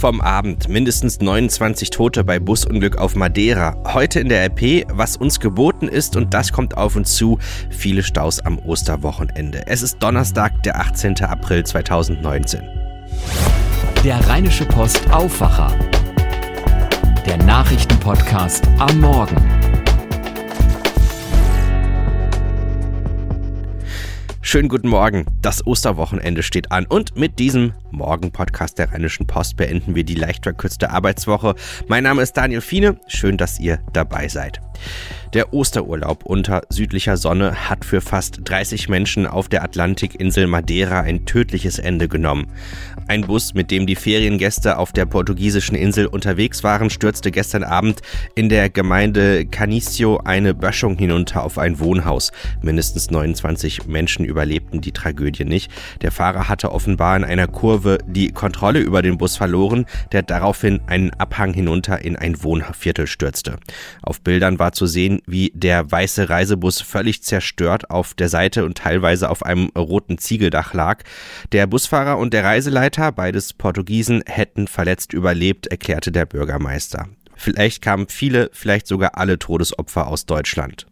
vom Abend. Mindestens 29 Tote bei Busunglück auf Madeira. Heute in der RP, was uns geboten ist und das kommt auf uns zu. Viele Staus am Osterwochenende. Es ist Donnerstag, der 18. April 2019. Der Rheinische Post Aufwacher. Der Nachrichtenpodcast am Morgen. Schönen guten Morgen. Das Osterwochenende steht an und mit diesem Morgen-Podcast der Rheinischen Post beenden wir die leicht verkürzte Arbeitswoche. Mein Name ist Daniel Fiene. Schön, dass ihr dabei seid. Der Osterurlaub unter südlicher Sonne hat für fast 30 Menschen auf der Atlantikinsel Madeira ein tödliches Ende genommen. Ein Bus, mit dem die Feriengäste auf der portugiesischen Insel unterwegs waren, stürzte gestern Abend in der Gemeinde Canicio eine Böschung hinunter auf ein Wohnhaus. Mindestens 29 Menschen überlebten die Tragödie nicht. Der Fahrer hatte offenbar in einer Kurve die Kontrolle über den Bus verloren, der daraufhin einen Abhang hinunter in ein Wohnviertel stürzte. Auf Bildern war zu sehen, wie der weiße Reisebus völlig zerstört auf der Seite und teilweise auf einem roten Ziegeldach lag. Der Busfahrer und der Reiseleiter, beides Portugiesen, hätten verletzt überlebt, erklärte der Bürgermeister. Vielleicht kamen viele, vielleicht sogar alle Todesopfer aus Deutschland.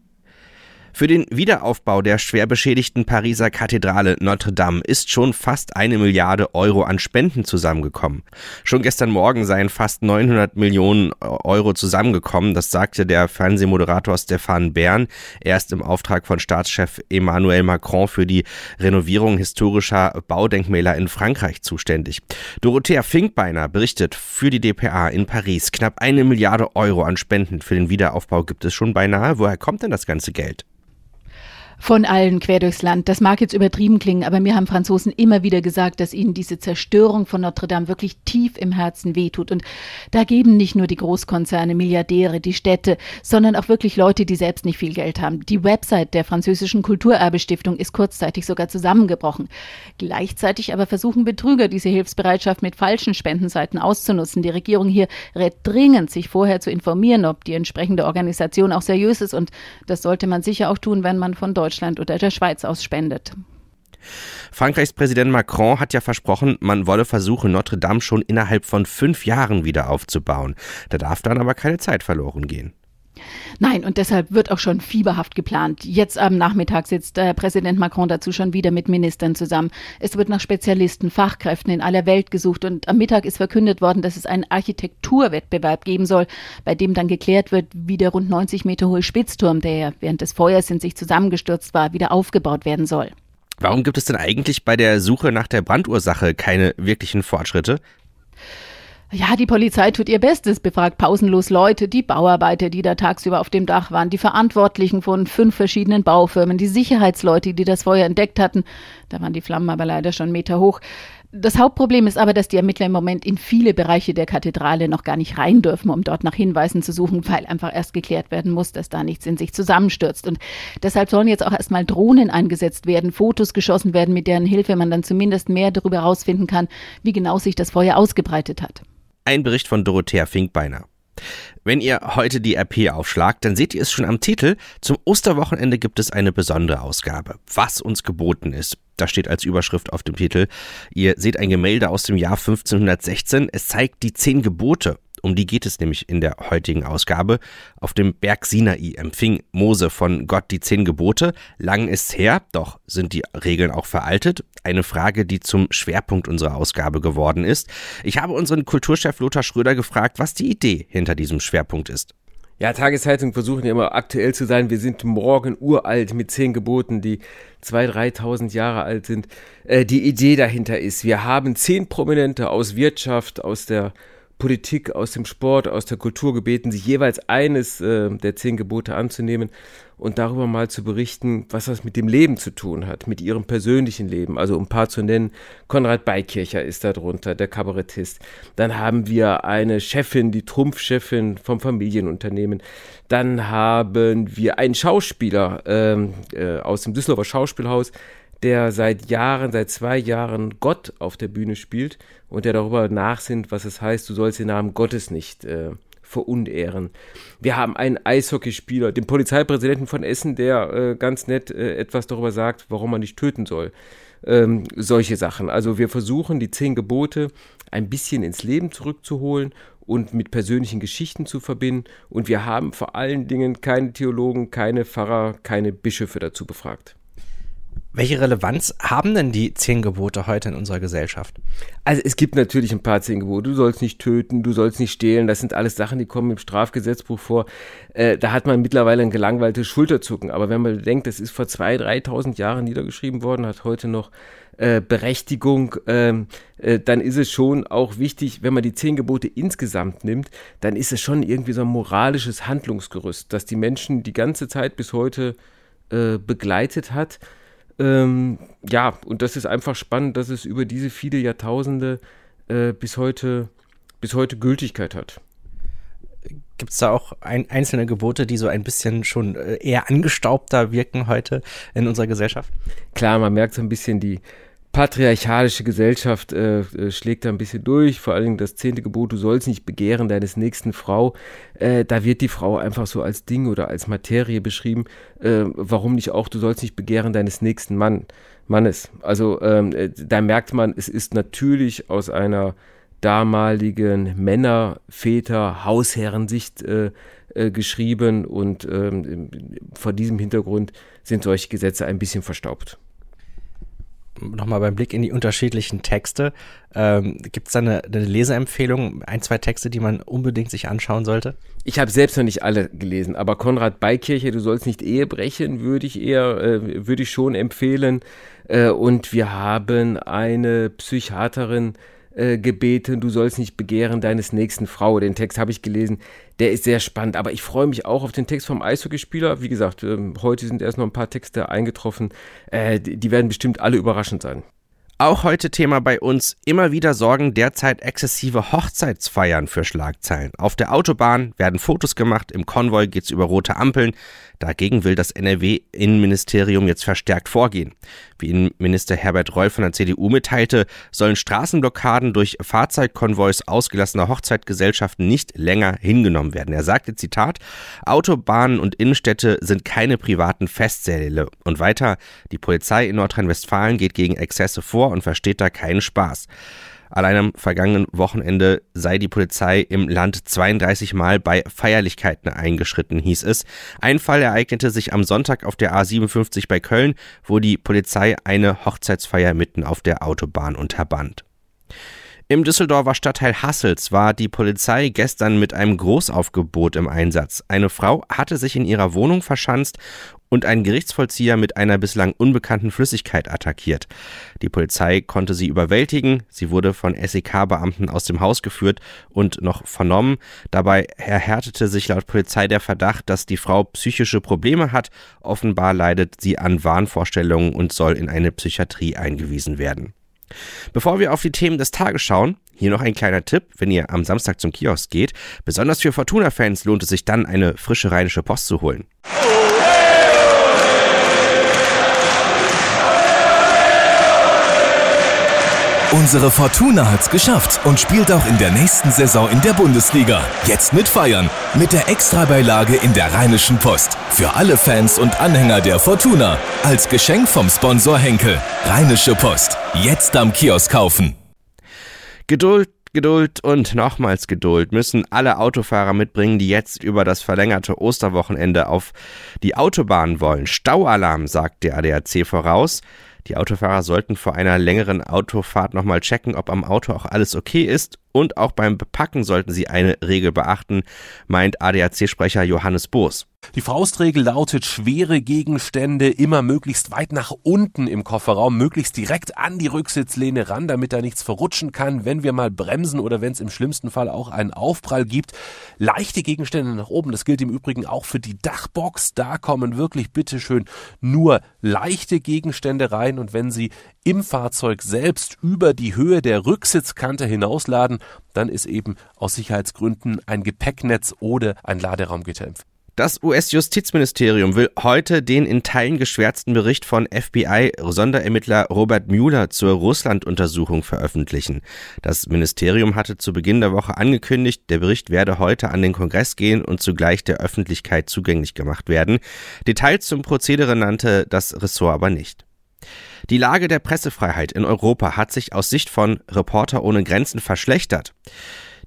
Für den Wiederaufbau der schwer beschädigten Pariser Kathedrale Notre Dame ist schon fast eine Milliarde Euro an Spenden zusammengekommen. Schon gestern Morgen seien fast 900 Millionen Euro zusammengekommen, das sagte der Fernsehmoderator Stefan Bern. Er ist im Auftrag von Staatschef Emmanuel Macron für die Renovierung historischer Baudenkmäler in Frankreich zuständig. Dorothea Finkbeiner berichtet für die DPA in Paris. Knapp eine Milliarde Euro an Spenden für den Wiederaufbau gibt es schon beinahe. Woher kommt denn das ganze Geld? Von allen quer durchs Land. Das mag jetzt übertrieben klingen, aber mir haben Franzosen immer wieder gesagt, dass ihnen diese Zerstörung von Notre Dame wirklich tief im Herzen wehtut. Und da geben nicht nur die Großkonzerne, Milliardäre, die Städte, sondern auch wirklich Leute, die selbst nicht viel Geld haben. Die Website der französischen Kulturerbestiftung ist kurzzeitig sogar zusammengebrochen. Gleichzeitig aber versuchen Betrüger, diese Hilfsbereitschaft mit falschen Spendenseiten auszunutzen. Die Regierung hier rät dringend, sich vorher zu informieren, ob die entsprechende Organisation auch seriös ist. Und das sollte man sicher auch tun, wenn man von Deutschland Deutschland oder der Schweiz aus spendet. Frankreichs Präsident Macron hat ja versprochen, man wolle versuchen, Notre Dame schon innerhalb von fünf Jahren wieder aufzubauen. Da darf dann aber keine Zeit verloren gehen. Nein, und deshalb wird auch schon fieberhaft geplant. Jetzt am Nachmittag sitzt äh, Präsident Macron dazu schon wieder mit Ministern zusammen. Es wird nach Spezialisten, Fachkräften in aller Welt gesucht und am Mittag ist verkündet worden, dass es einen Architekturwettbewerb geben soll, bei dem dann geklärt wird, wie der rund 90 Meter hohe Spitzturm, der während des Feuers in sich zusammengestürzt war, wieder aufgebaut werden soll. Warum gibt es denn eigentlich bei der Suche nach der Brandursache keine wirklichen Fortschritte? Ja, die Polizei tut ihr Bestes, befragt pausenlos Leute, die Bauarbeiter, die da tagsüber auf dem Dach waren, die Verantwortlichen von fünf verschiedenen Baufirmen, die Sicherheitsleute, die das Feuer entdeckt hatten. Da waren die Flammen aber leider schon Meter hoch. Das Hauptproblem ist aber, dass die Ermittler im Moment in viele Bereiche der Kathedrale noch gar nicht rein dürfen, um dort nach Hinweisen zu suchen, weil einfach erst geklärt werden muss, dass da nichts in sich zusammenstürzt. Und deshalb sollen jetzt auch erstmal Drohnen eingesetzt werden, Fotos geschossen werden, mit deren Hilfe man dann zumindest mehr darüber herausfinden kann, wie genau sich das Feuer ausgebreitet hat. Ein Bericht von Dorothea Finkbeiner. Wenn ihr heute die RP aufschlagt, dann seht ihr es schon am Titel. Zum Osterwochenende gibt es eine besondere Ausgabe. Was uns geboten ist. Da steht als Überschrift auf dem Titel. Ihr seht ein Gemälde aus dem Jahr 1516. Es zeigt die zehn Gebote. Um die geht es nämlich in der heutigen Ausgabe. Auf dem Berg Sinai empfing Mose von Gott die zehn Gebote. Lang ist's her, doch sind die Regeln auch veraltet. Eine Frage, die zum Schwerpunkt unserer Ausgabe geworden ist. Ich habe unseren Kulturchef Lothar Schröder gefragt, was die Idee hinter diesem Schwerpunkt ist. Ja, Tageszeitungen versuchen ja immer aktuell zu sein. Wir sind morgen uralt mit zehn Geboten, die zwei, dreitausend Jahre alt sind. Äh, die Idee dahinter ist, wir haben zehn Prominente aus Wirtschaft, aus der Politik, aus dem Sport, aus der Kultur gebeten, sich jeweils eines äh, der zehn Gebote anzunehmen und darüber mal zu berichten, was das mit dem Leben zu tun hat, mit ihrem persönlichen Leben. Also um ein paar zu nennen, Konrad Beikircher ist da drunter, der Kabarettist. Dann haben wir eine Chefin, die Trumpfchefin vom Familienunternehmen. Dann haben wir einen Schauspieler ähm, äh, aus dem Düsseldorfer Schauspielhaus, der seit Jahren, seit zwei Jahren Gott auf der Bühne spielt und der darüber nachsinnt, was es heißt, du sollst den Namen Gottes nicht äh, verunehren. Wir haben einen Eishockeyspieler, den Polizeipräsidenten von Essen, der äh, ganz nett äh, etwas darüber sagt, warum man nicht töten soll. ähm, solche Sachen. Also wir versuchen die zehn Gebote ein bisschen ins Leben zurückzuholen und mit persönlichen Geschichten zu verbinden. Und wir haben vor allen Dingen keine Theologen, keine Pfarrer, keine Bischöfe dazu befragt. Welche Relevanz haben denn die zehn Gebote heute in unserer Gesellschaft? Also es gibt natürlich ein paar zehn Gebote. Du sollst nicht töten, du sollst nicht stehlen. Das sind alles Sachen, die kommen im Strafgesetzbuch vor. Äh, da hat man mittlerweile ein gelangweiltes Schulterzucken. Aber wenn man denkt, das ist vor zwei, 3.000 Jahren niedergeschrieben worden, hat heute noch äh, Berechtigung, ähm, äh, dann ist es schon auch wichtig, wenn man die zehn Gebote insgesamt nimmt, dann ist es schon irgendwie so ein moralisches Handlungsgerüst, das die Menschen die ganze Zeit bis heute äh, begleitet hat. Ähm, ja, und das ist einfach spannend, dass es über diese viele Jahrtausende äh, bis, heute, bis heute Gültigkeit hat. Gibt es da auch ein, einzelne Gebote, die so ein bisschen schon äh, eher angestaubter wirken heute in unserer Gesellschaft? Klar, man merkt so ein bisschen die, patriarchalische Gesellschaft äh, äh, schlägt da ein bisschen durch, vor allem das zehnte Gebot, du sollst nicht begehren deines nächsten Frau. Äh, da wird die Frau einfach so als Ding oder als Materie beschrieben. Äh, warum nicht auch, du sollst nicht begehren deines nächsten Mann, Mannes. Also ähm, äh, da merkt man, es ist natürlich aus einer damaligen Männer-, Väter-, Hausherrensicht äh, äh, geschrieben und ähm, vor diesem Hintergrund sind solche Gesetze ein bisschen verstaubt nochmal beim Blick in die unterschiedlichen Texte, ähm, gibt es da eine, eine Leseempfehlung, ein, zwei Texte, die man unbedingt sich anschauen sollte? Ich habe selbst noch nicht alle gelesen, aber Konrad Beikirche, du sollst nicht Ehe brechen, würde ich eher, äh, würde ich schon empfehlen. Äh, und wir haben eine Psychiaterin, äh, gebeten, du sollst nicht begehren deines nächsten Frau. Den Text habe ich gelesen, der ist sehr spannend. Aber ich freue mich auch auf den Text vom Eishockeyspieler. Wie gesagt, äh, heute sind erst noch ein paar Texte eingetroffen. Äh, die werden bestimmt alle überraschend sein. Auch heute Thema bei uns. Immer wieder sorgen derzeit exzessive Hochzeitsfeiern für Schlagzeilen. Auf der Autobahn werden Fotos gemacht, im Konvoi geht's über rote Ampeln. Dagegen will das NRW-Innenministerium jetzt verstärkt vorgehen. Wie Innenminister Herbert Reul von der CDU mitteilte, sollen Straßenblockaden durch Fahrzeugkonvois ausgelassener Hochzeitgesellschaften nicht länger hingenommen werden. Er sagte, Zitat, Autobahnen und Innenstädte sind keine privaten Festsäle. Und weiter, die Polizei in Nordrhein-Westfalen geht gegen Exzesse vor und versteht da keinen Spaß. Allein am vergangenen Wochenende sei die Polizei im Land 32 Mal bei Feierlichkeiten eingeschritten, hieß es. Ein Fall ereignete sich am Sonntag auf der A57 bei Köln, wo die Polizei eine Hochzeitsfeier mitten auf der Autobahn unterband. Im Düsseldorfer Stadtteil Hassels war die Polizei gestern mit einem Großaufgebot im Einsatz. Eine Frau hatte sich in ihrer Wohnung verschanzt und einen Gerichtsvollzieher mit einer bislang unbekannten Flüssigkeit attackiert. Die Polizei konnte sie überwältigen, sie wurde von SEK-Beamten aus dem Haus geführt und noch vernommen. Dabei erhärtete sich laut Polizei der Verdacht, dass die Frau psychische Probleme hat. Offenbar leidet sie an Wahnvorstellungen und soll in eine Psychiatrie eingewiesen werden. Bevor wir auf die Themen des Tages schauen, hier noch ein kleiner Tipp, wenn ihr am Samstag zum Kiosk geht. Besonders für Fortuna-Fans lohnt es sich dann, eine frische rheinische Post zu holen. Unsere Fortuna hat's geschafft und spielt auch in der nächsten Saison in der Bundesliga. Jetzt mit Feiern. Mit der Extrabeilage in der Rheinischen Post. Für alle Fans und Anhänger der Fortuna. Als Geschenk vom Sponsor Henkel. Rheinische Post. Jetzt am Kiosk kaufen. Geduld Geduld und nochmals Geduld müssen alle Autofahrer mitbringen, die jetzt über das verlängerte Osterwochenende auf die Autobahn wollen. Staualarm, sagt der ADAC voraus. Die Autofahrer sollten vor einer längeren Autofahrt nochmal checken, ob am Auto auch alles okay ist und auch beim Bepacken sollten sie eine Regel beachten, meint ADAC-Sprecher Johannes Boos. Die Faustregel lautet, schwere Gegenstände immer möglichst weit nach unten im Kofferraum, möglichst direkt an die Rücksitzlehne ran, damit da nichts verrutschen kann, wenn wir mal bremsen oder wenn es im schlimmsten Fall auch einen Aufprall gibt. Leichte Gegenstände nach oben, das gilt im Übrigen auch für die Dachbox. Da kommen wirklich bitteschön nur leichte Gegenstände rein und wenn Sie im Fahrzeug selbst über die Höhe der Rücksitzkante hinausladen, dann ist eben aus Sicherheitsgründen ein Gepäcknetz oder ein Laderaumgitter empfohlen. Das US-Justizministerium will heute den in Teilen geschwärzten Bericht von FBI-Sonderermittler Robert Mueller zur Russland-Untersuchung veröffentlichen. Das Ministerium hatte zu Beginn der Woche angekündigt, der Bericht werde heute an den Kongress gehen und zugleich der Öffentlichkeit zugänglich gemacht werden. Details zum Prozedere nannte das Ressort aber nicht. Die Lage der Pressefreiheit in Europa hat sich aus Sicht von Reporter ohne Grenzen verschlechtert.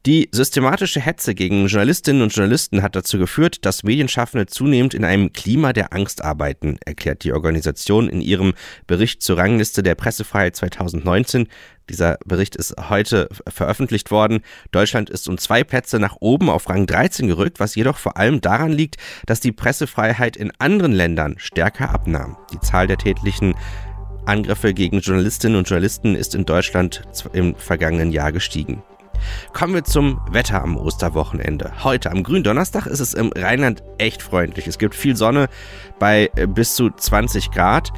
Die systematische Hetze gegen Journalistinnen und Journalisten hat dazu geführt, dass Medienschaffende zunehmend in einem Klima der Angst arbeiten, erklärt die Organisation in ihrem Bericht zur Rangliste der Pressefreiheit 2019. Dieser Bericht ist heute veröffentlicht worden. Deutschland ist um zwei Plätze nach oben auf Rang 13 gerückt, was jedoch vor allem daran liegt, dass die Pressefreiheit in anderen Ländern stärker abnahm. Die Zahl der tätlichen Angriffe gegen Journalistinnen und Journalisten ist in Deutschland im vergangenen Jahr gestiegen. Kommen wir zum Wetter am Osterwochenende. Heute am Gründonnerstag ist es im Rheinland echt freundlich. Es gibt viel Sonne bei äh, bis zu 20 Grad.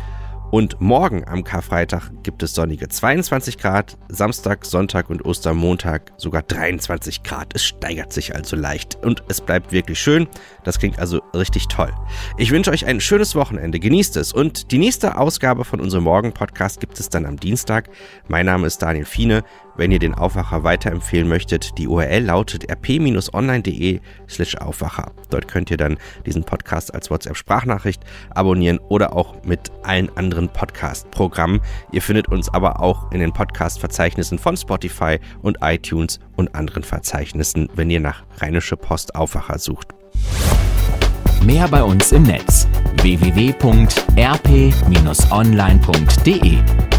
Und morgen am Karfreitag gibt es sonnige 22 Grad, Samstag, Sonntag und Ostermontag sogar 23 Grad. Es steigert sich also leicht und es bleibt wirklich schön. Das klingt also richtig toll. Ich wünsche euch ein schönes Wochenende, genießt es und die nächste Ausgabe von unserem Morgen-Podcast gibt es dann am Dienstag. Mein Name ist Daniel Fiene. Wenn ihr den Aufwacher weiterempfehlen möchtet, die URL lautet rp-online.de slash Aufwacher. Dort könnt ihr dann diesen Podcast als WhatsApp-Sprachnachricht abonnieren oder auch mit allen anderen Podcast-Programmen. Ihr findet uns aber auch in den Podcast-Verzeichnissen von Spotify und iTunes und anderen Verzeichnissen, wenn ihr nach Rheinische Post Aufwacher sucht. Mehr bei uns im Netz www.rp-online.de